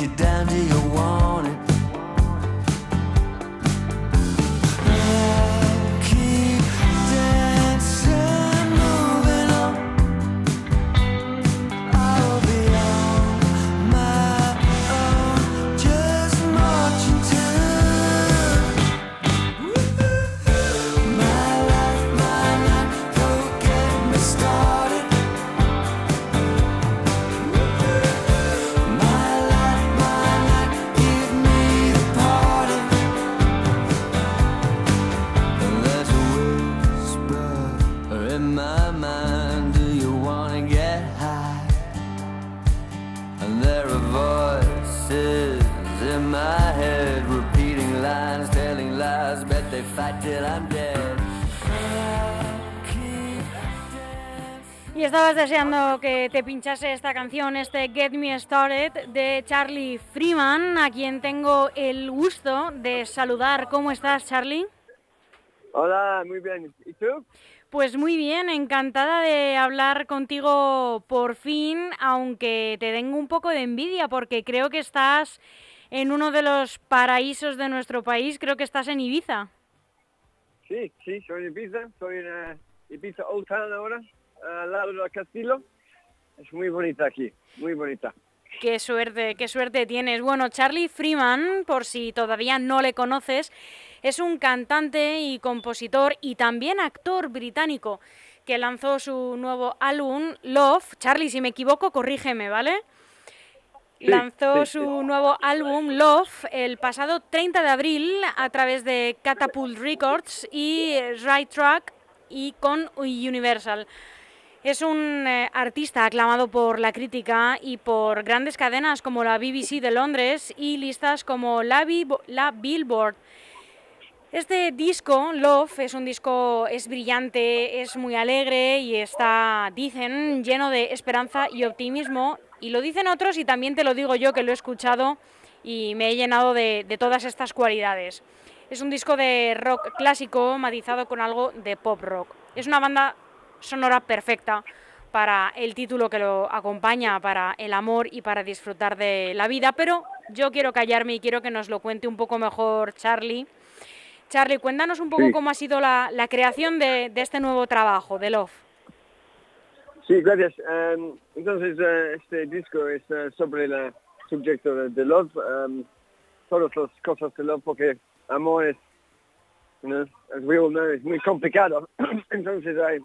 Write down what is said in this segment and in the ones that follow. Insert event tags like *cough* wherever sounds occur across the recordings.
you down, do you fight till I'm dead. I'll keep dancing. Y estabas deseando que te pinchase esta canción, este Get Me Started de Charlie Freeman, a quien tengo el gusto de saludar. ¿Cómo estás, Charlie? Hola, muy bien. ¿Y tú? Pues muy bien, encantada de hablar contigo por fin, aunque te tengo un poco de envidia porque creo que estás en uno de los paraísos de nuestro país, creo que estás en Ibiza. Sí, sí, soy en Ibiza. Soy en eh, Ibiza Old Town ahora, al lado del castillo. Es muy bonita aquí, muy bonita. Qué suerte, qué suerte tienes. Bueno, Charlie Freeman, por si todavía no le conoces, es un cantante y compositor y también actor británico que lanzó su nuevo álbum Love. Charlie, si me equivoco, corrígeme, ¿vale? Lanzó sí, su nuevo álbum Love el pasado 30 de abril a través de Catapult Records y Right Track y con Universal. Es un eh, artista aclamado por la crítica y por grandes cadenas como la BBC de Londres y listas como la, Bibo- la Billboard. Este disco, Love, es un disco, es brillante, es muy alegre y está, dicen, lleno de esperanza y optimismo. Y lo dicen otros y también te lo digo yo que lo he escuchado y me he llenado de, de todas estas cualidades. Es un disco de rock clásico matizado con algo de pop rock. Es una banda sonora perfecta para el título que lo acompaña, para el amor y para disfrutar de la vida, pero yo quiero callarme y quiero que nos lo cuente un poco mejor Charlie. Charlie, cuéntanos un poco Sí. cómo ha sido la, la creación de, de este nuevo trabajo, de Love. Sí, gracias. Em, entonces, eh, este disco es eh, sobre el subjecto de, de love, em, todas las cosas de love, porque amor es, you know, as we all know, es muy complicado. *clears throat* entonces hay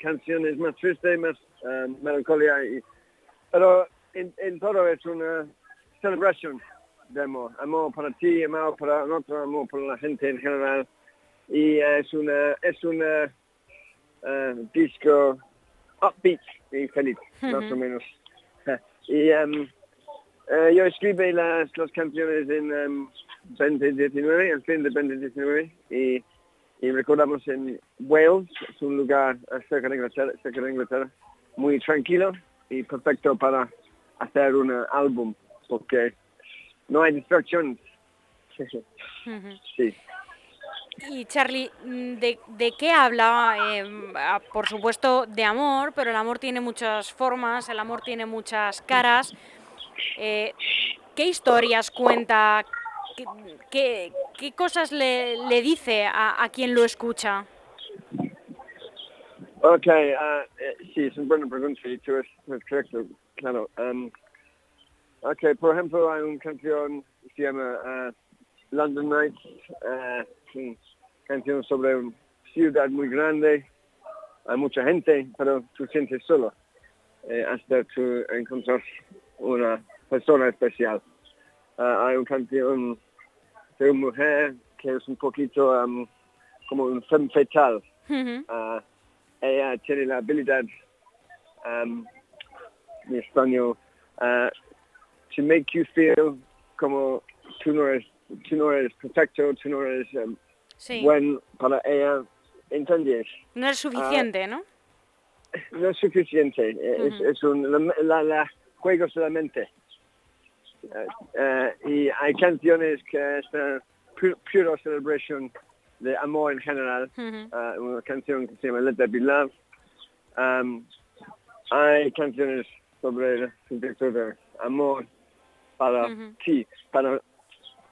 canciones, más tristes, más em, melancolía, y, pero en, todo es una celebración de amor. Amor para ti, amor para el otro, amor para la gente en general. Y eh, es una, es una eh, disco upbeat y feliz, más o menos. *laughs* y em, eh, yo escribí las, las canciones en em, 2019, el fin de 2019, y, y recordamos en Wales, es un lugar eh, cerca de Inglaterra, cerca de Inglaterra, muy tranquilo y perfecto para hacer un eh, álbum, porque no hay distracciones. *laughs* sí. Y Charlie, mm, ¿de, de qué habla? Eh, ah, por supuesto, de amor, pero el amor tiene muchas formas, el amor tiene muchas caras. Eh, ¿Qué historias cuenta? ¿Qué, cosas le, le dice a, quien lo escucha? Ok, eh, sí, es una buena pregunta y tú es, correcto, claro. Um, ok, por ejemplo, hay una canción que se llama ah, London Nights, una canción sobre una ciudad muy grande, hay mucha gente, pero tú sientes solo eh, hasta tú encontrar una persona especial. Ah, hay una canción de una mujer que es un poquito um, como un femme fatal. Ujú. Ah, ella tiene la habilidad, um, en español, uh, to make you feel como tú no eres, tú no eres perfecto, tú no eres um, Sí, buen para ella, ¿entiendes? no es suficiente, ¿no? No es suficiente, eh, es, es un la, la, la juego solamente. Eh, eh, y hay canciones que es eh, pu- puro celebration de amor en general. Uh, una canción que se llama Let There Be Love. Um, hay canciones sobre el de amor para ti, para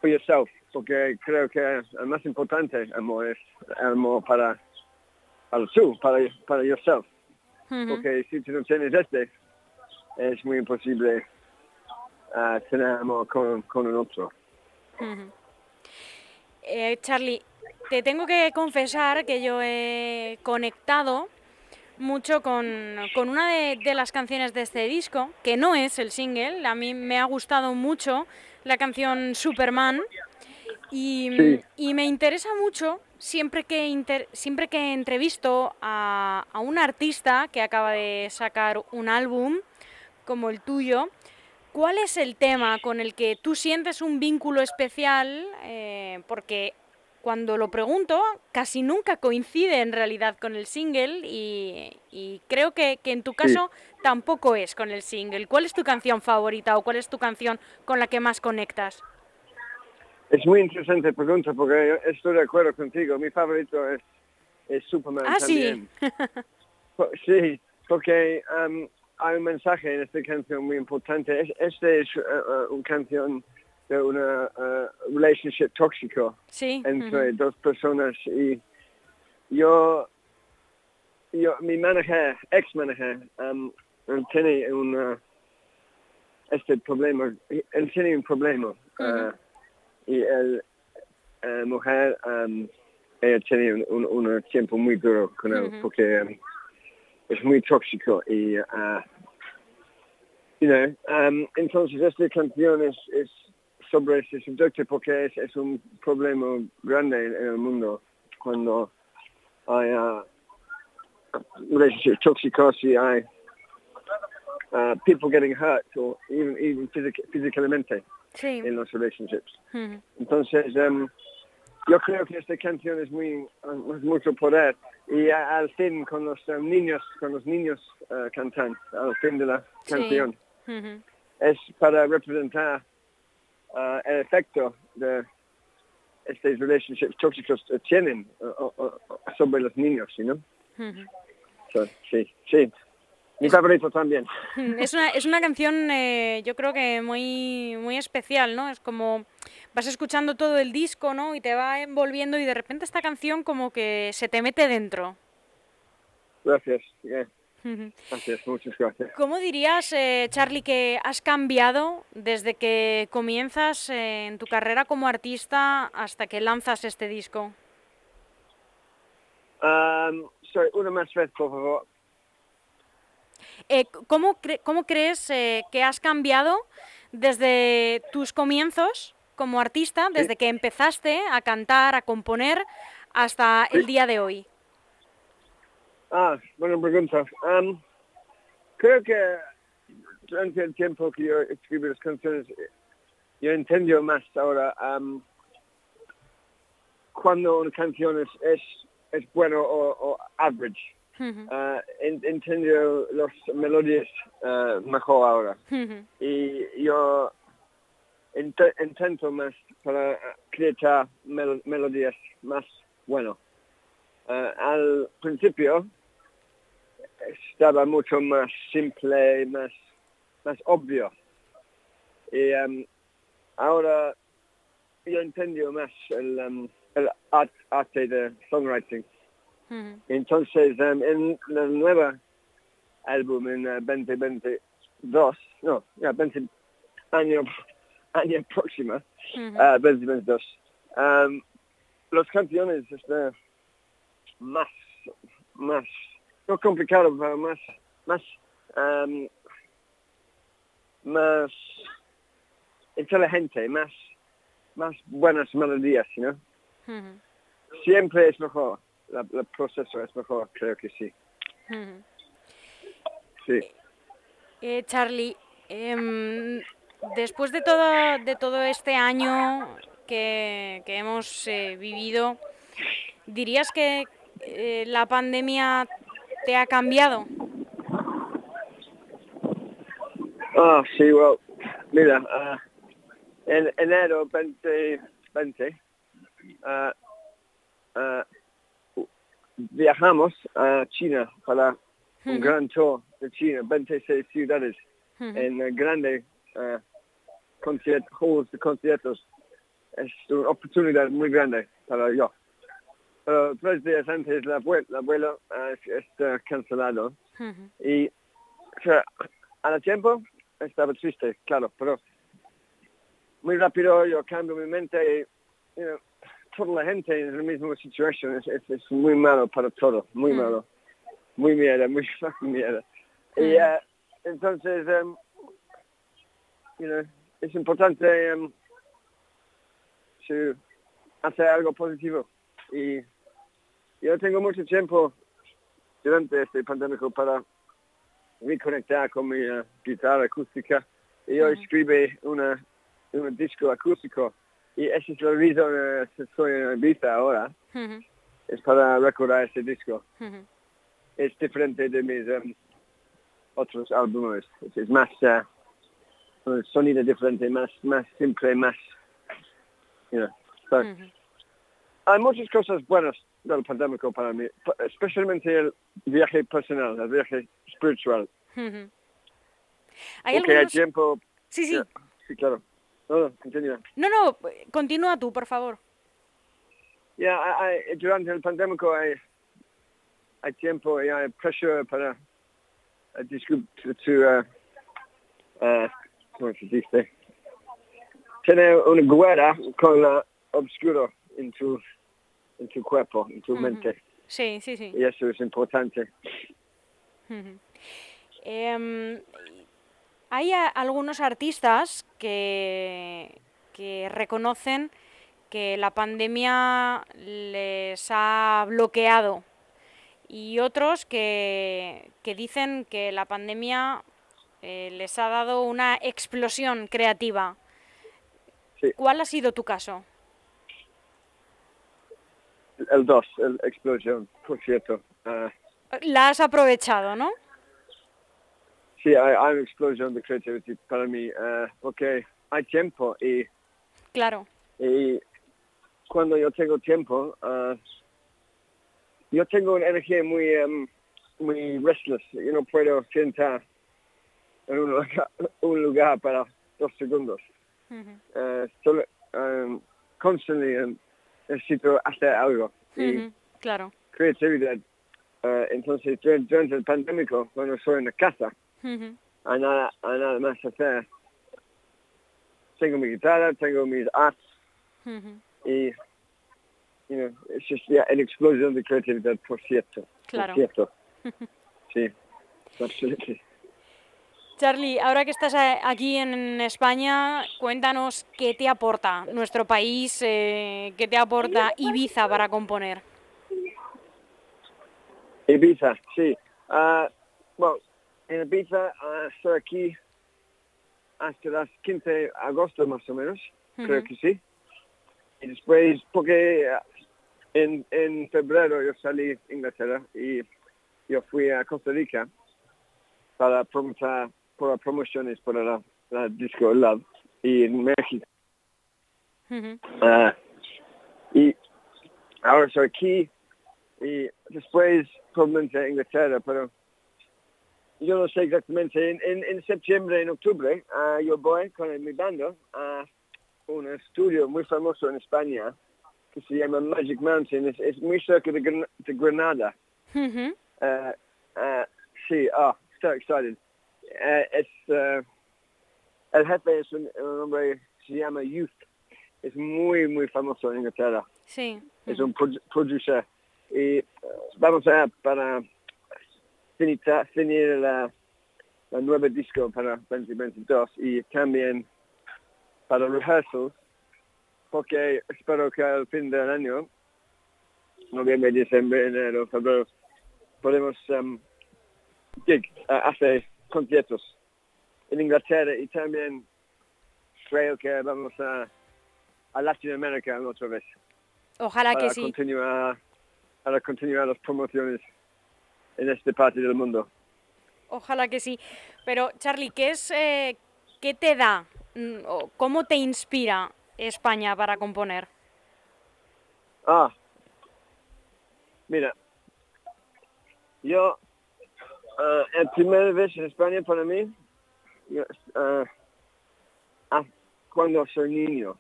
for yourself, porque creo que el más importante amor es el amor para, para tú, para, para yourself, porque si tú no tienes este, es muy imposible ah, tener amor con, con un otro. Eh, Charlie, te tengo que confesar que yo he conectado mucho con, con una de, de las canciones de este disco, que no es el single. A mí me ha gustado mucho la canción Superman y, Sí. y me interesa mucho siempre que, inter- siempre que entrevisto a, a un artista que acaba de sacar un álbum como el tuyo, ¿Cuál es el tema con el que tú sientes un vínculo especial? Eh, porque cuando lo pregunto, casi nunca coincide en realidad con el single y, y creo que, que en tu caso tampoco es con el single. ¿Cuál es tu canción favorita o cuál es tu canción con la que más conectas? Es muy interesante pregunta porque yo estoy de acuerdo contigo. Mi favorito es, es Superman Ah, también. *laughs* Sí, porque um, hay un mensaje en esta canción muy importante. Es- Este es uh, uh, una canción de una uh, relationship tóxico Sí. entre dos personas y yo, yo mi manager, ex manager, um, él tiene una, este problema, él tiene un problema el eh, mujer um, ella tiene un, un, un tiempo muy duro con él Ujú. porque um, es muy tóxico y uh, you know, um, entonces esta canción es, es sobre ese subjecto porque es, es un problema grande en, el mundo cuando hay uh, relationships tóxicos y hay uh, people getting hurt or even, even physic- físicamente Sí. en los relationships. ujú, Entonces, em, yo creo que esta canción es muy es mucho poder y a- al fin con los em, niños, con los niños eh, cantan al fin de la Sí. canción ujú. es para representar eh, el efecto de estos relationships tóxicos tienen eh, sobre los niños, ¿no? So, sí, sí. Mi favorito también. *laughs* Es una, es una canción, eh, yo creo que muy, muy especial, ¿no? Es como vas escuchando todo el disco, ¿no? Y te va envolviendo y de repente esta canción como que se te mete dentro. Gracias. *laughs* yeah. Gracias, muchas gracias. ¿Cómo dirías, eh, Charlie, que has cambiado desde que comienzas eh, en tu carrera como artista hasta que lanzas este disco? Um, sorry, una más vez, por favor. Eh, ¿cómo, cre- cómo crees eh, que has cambiado desde tus comienzos como artista, desde que empezaste a cantar, a componer, hasta el día de hoy? Ah, buena pregunta. Am, creo que durante el tiempo que yo escribí las canciones, eh, yo entiendo más ahora am, cuando una canción es, es, es bueno o, o average. Ujú, Ah, en- entiendo las melodías ah, mejor ahora. Y yo int- intento más para crear mel- melodías más bueno. Al principio estaba mucho más simple, más, más obvio. Y em, ahora yo entiendo más el, em, el art- arte de songwriting. Entonces, em, en el nuevo álbum en eh, 2022, no, ya 20 año, *laughs* año próximo, Ujú. ah, 2022, em, los canciones están más, más, no complicado, pero más, más, em, más inteligente, más, más buenas melodías, ¿no? Siempre es mejor, la- el proceso es mejor, creo que sí. Sí. Eh, Charlie, em, después de todo, de todo este año que, que hemos eh, vivido, ¿dirías que eh, la pandemia te ha cambiado? Ah, sí, well, mira, ah, en enero 2020 ah, ah, viajamos a China para un Ujú. gran tour de China, 26 ciudades Ujú, en eh, grande, ah, conciertos, de conciertos. Es una oportunidad muy grande para yo. Pero tres días antes la abuelo, la abuelo está cancelado y o sea, a la tiempo estaba triste, claro, pero muy rápido yo cambio mi mente y toda la gente en la misma situación es, es, muy malo para todo, muy malo, muy mierda, muy *laughs* mierda. Y uh, entonces, um, you know, es importante um, hacer algo positivo. Y yo tengo mucho tiempo durante este pandémico para reconectar con mi uh, guitarra acústica. Y yo escribo una, un disco acústico. Y esa es la razón que estoy en Ibiza ahora. Es para recordar ese disco. Es diferente de mis um, otros álbumes. Es, más uh, un sonido diferente, más, más simple, más... You know, Hay muchas cosas buenas del pandémico para mí, especialmente el viaje personal, el viaje espiritual. ¿Hay Porque hay tiempo... Sí, sí. sí, claro. No, no, continúa. No, no, continúa tú, por favor. Ya, durante el pandémico hay, hay tiempo y hay presión para uh, discutir, uh, uh, ¿cómo se dice? Tener una guerra con la obscuro en tu en tu cuerpo, en tu mente. Sí, sí, sí. Y eso es importante. eh, hay algunos artistas que, que reconocen que la pandemia les ha bloqueado y otros que, que dicen que la pandemia eh, les ha dado una explosión creativa. Sí. ¿Cuál ha sido tu caso? El 2, el explosión, por cierto. Uh, la has aprovechado, ¿no? Sí, hay, una explosión de creatividad para mí, uh, porque hay tiempo y... Claro. Y cuando yo tengo tiempo, uh, yo tengo una energía muy, um, muy restless. Yo no puedo sentar en un lugar, *laughs* un lugar para dos segundos. Uh -huh. uh, solo, um, constantly um, necesito hacer algo. Y. Claro. creatividad. Uh, entonces, durante, durante el pandémico, cuando estoy en la casa, nada, hay nada más hacer. Tengo mi guitarra, tengo mis arts Uh y, you know, es just yeah, una explosión de creatividad, por cierto. Claro. Por cierto. Sí, absolutamente. Charlie, ahora que estás a- aquí en España, cuéntanos qué te aporta nuestro país, eh, qué te aporta Ibiza para componer. Ibiza, sí. Ah, bueno, en Ibiza estoy aquí hasta las 15 de agosto más o menos, creo que sí. Y después, porque ah, en, en febrero yo salí de Inglaterra y yo fui a Costa Rica para promotar por promociones para la, la disco Love y en México. Ah, y ahora estoy aquí y después probablemente a Inglaterra, pero yo no sé exactamente. En, en, en septiembre, en octubre, ah, yo voy con mi banda a un estudio muy famoso en España que se llama Magic Mountain. Es, es muy cerca de, Gran- de Granada. Ujú. Ah, ah, sí, ah, estoy excited. Eh, es, eh, el jefe es un, un hombre, se llama Youth. Es muy, muy famoso en Inglaterra. Sí. Es un produ- producer. Y eh, vamos a para finita- finir la, la nueva disco para 2022 y también para rehearsals, porque espero que al fin del año, noviembre, diciembre, enero, febrero, podemos um, gig, uh, hacer conciertos en Inglaterra y también creo que vamos a, a Latinoamérica otra vez Ojalá para que sí. continuar para continuar las promociones en esta parte del mundo. Ojalá que sí. Pero, Charlie, ¿qué es, eh, qué te da, mm, o cómo te inspira España para componer? Ah, mira, yo, uh, la primera vez en España para mí, yo, ah, cuando soy niño.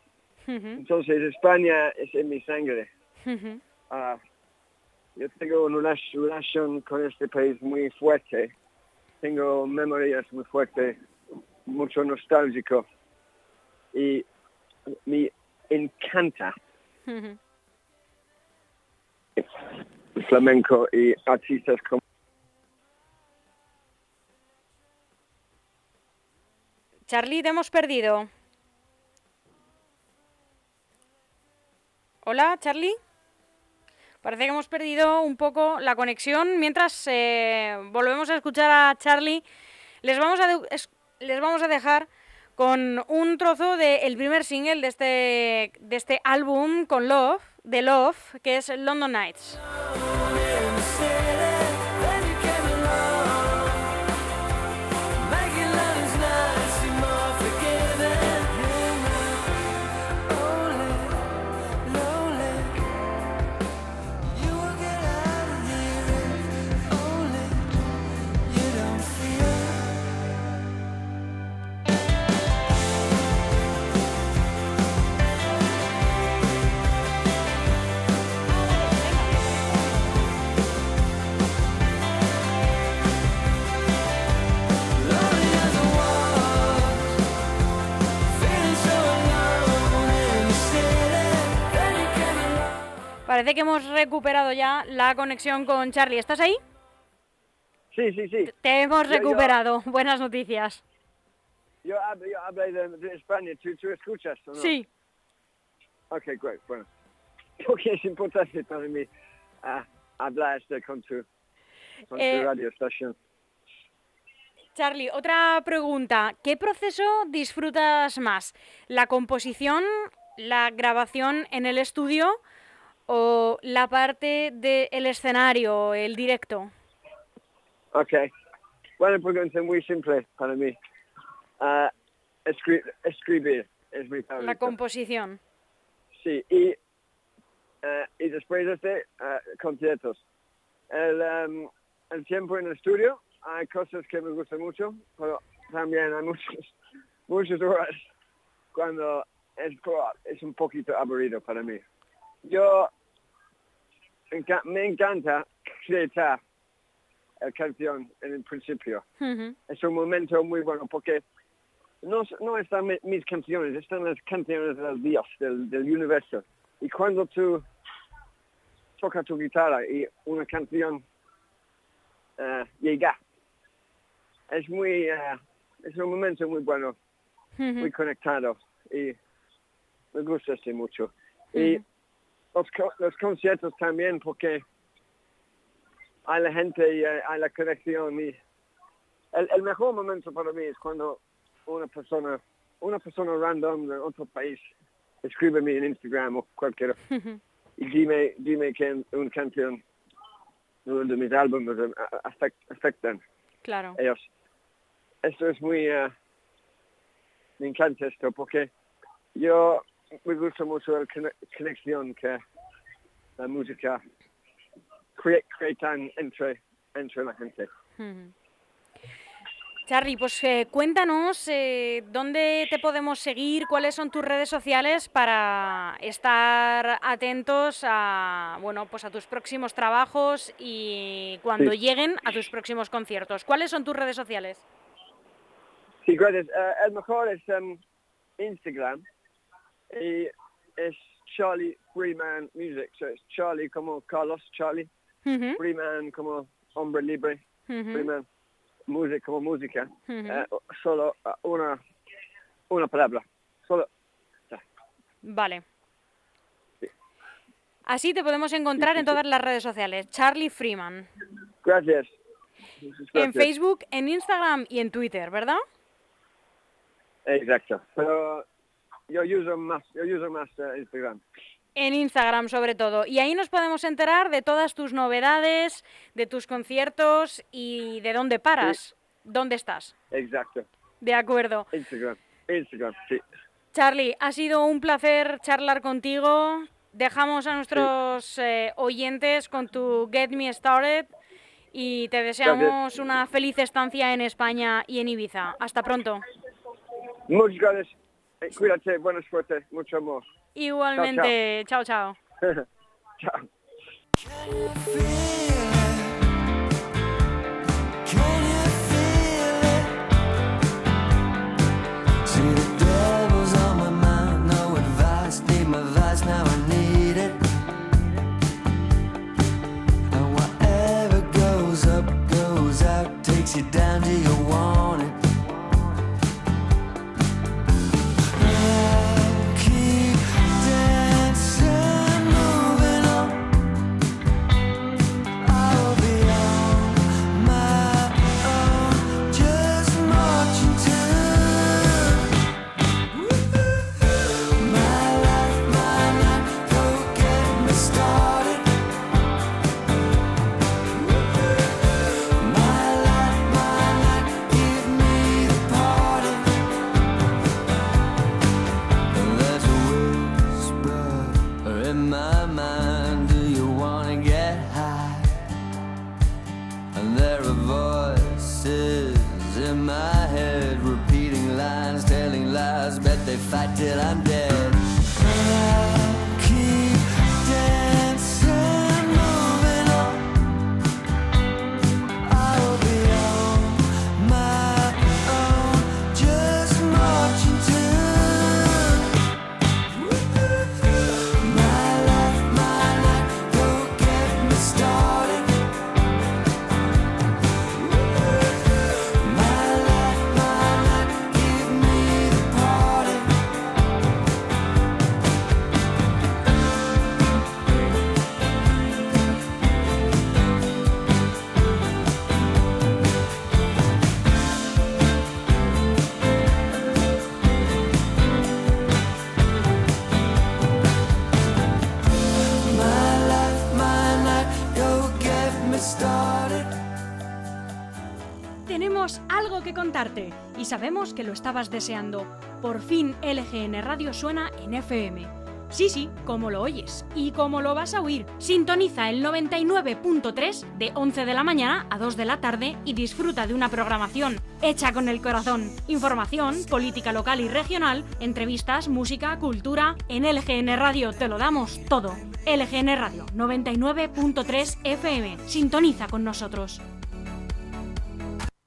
Entonces España es en mi sangre. Yo tengo una relación con este país muy fuerte. Tengo memorias muy fuertes, mucho nostálgico. Y me encanta el flamenco y artistas como Charlie, te hemos perdido. Hola, Charlie. Parece que hemos perdido un poco la conexión. Mientras eh, volvemos a escuchar a Charlie, les vamos a, de- es- les vamos a dejar con un trozo del primer single de este, de este álbum con Love, de Love, que es London Nights. Parece que hemos recuperado ya la conexión con Charlie. ¿Estás ahí? Sí, sí, sí. Te hemos Yo- yo- recuperado. *laughs* Buenas noticias. Yo hablo, yo hablo de, de España. ¿Tú, ¿Tú escuchas o no? Sí. Ok, great. Bueno. *laughs* Porque es importante para mí ah, hablar este con tu, con Eh, tu. Charlie, otra pregunta. ¿Qué proceso disfrutas más? ¿La composición, la grabación en el estudio o la parte del escenario, el directo? Ok. Bueno, pregunta muy simple para mí. Escri- escribir es mi favorito. La composición. Sí, y, eh, y después de este, eh, conciertos. El, em, el tiempo en el estudio, hay cosas que me gustan mucho, pero también hay muchas, *laughs* muchas horas cuando es, es un poquito aburrido para mí. Yo enca- me encanta crear la canción en el principio es un momento muy bueno porque no, no están mi- mis canciones, están las canciones del Dios, del, del universo. Y cuando tú tocas tu guitarra y una canción eh, llega, es muy, eh, es un momento muy bueno, muy conectado y me gusta este mucho. Y. los, los conciertos también porque hay la gente y hay, la conexión y el, el mejor momento para mí es cuando una persona, una persona random de otro país escríbeme en Instagram o cualquiera *laughs* y dime, dime que una canción de uno de mis álbumes a- afect- afectan Claro. ellos. Esto es muy, eh, me encanta esto porque yo me gusta mucho la cone- conexión que la música crea, entre, entre la gente. Ujú. Charlie, pues eh, cuéntanos eh, dónde te podemos seguir, cuáles son tus redes sociales para estar atentos a bueno pues a tus próximos trabajos y cuando Sí. lleguen a tus próximos conciertos. ¿Cuáles son tus redes sociales? Sí, gracias. Eh, el mejor es em, Instagram y es Charlie Freeman Music. So es Charlie como Carlos Charlie, Ujú, Freeman como hombre libre, ujú, Freeman música como música. Eh, solo eh, una, una palabra. Solo Vale. Sí. Así te podemos encontrar sí, en todas las redes sociales. Charlie Freeman. Gracias. En Gracias. Facebook, en Instagram y en Twitter, ¿verdad? Exacto. Pero yo uso más, yo uso más eh, Instagram. En Instagram sobre todo. Y ahí nos podemos enterar de todas tus novedades, de tus conciertos y de dónde paras. ¿Dónde estás? Exacto. De acuerdo. Instagram. Instagram, sí. Charlie, ha sido un placer charlar contigo. Dejamos a nuestros eh, oyentes con tu Get Me Started y te deseamos una feliz estancia en España y en Ibiza. Hasta pronto. Muchas gracias. Eh, cuídate, buena suerte, mucho amor. Igualmente, chao, chao. *laughs* Chao. Can you feel it? Can you they fight till I'm dead. Y sabemos que lo estabas deseando. Por fin LGN Radio suena en FM. Sí, sí, como lo oyes y como lo vas a oír. Sintoniza el 99.3 de 11 de la mañana a 2 de la tarde y disfruta de una programación hecha con el corazón. Información, política local y regional, entrevistas, música, cultura. En LGN Radio te lo damos todo. LGN Radio 99.3 FM. Sintoniza con nosotros.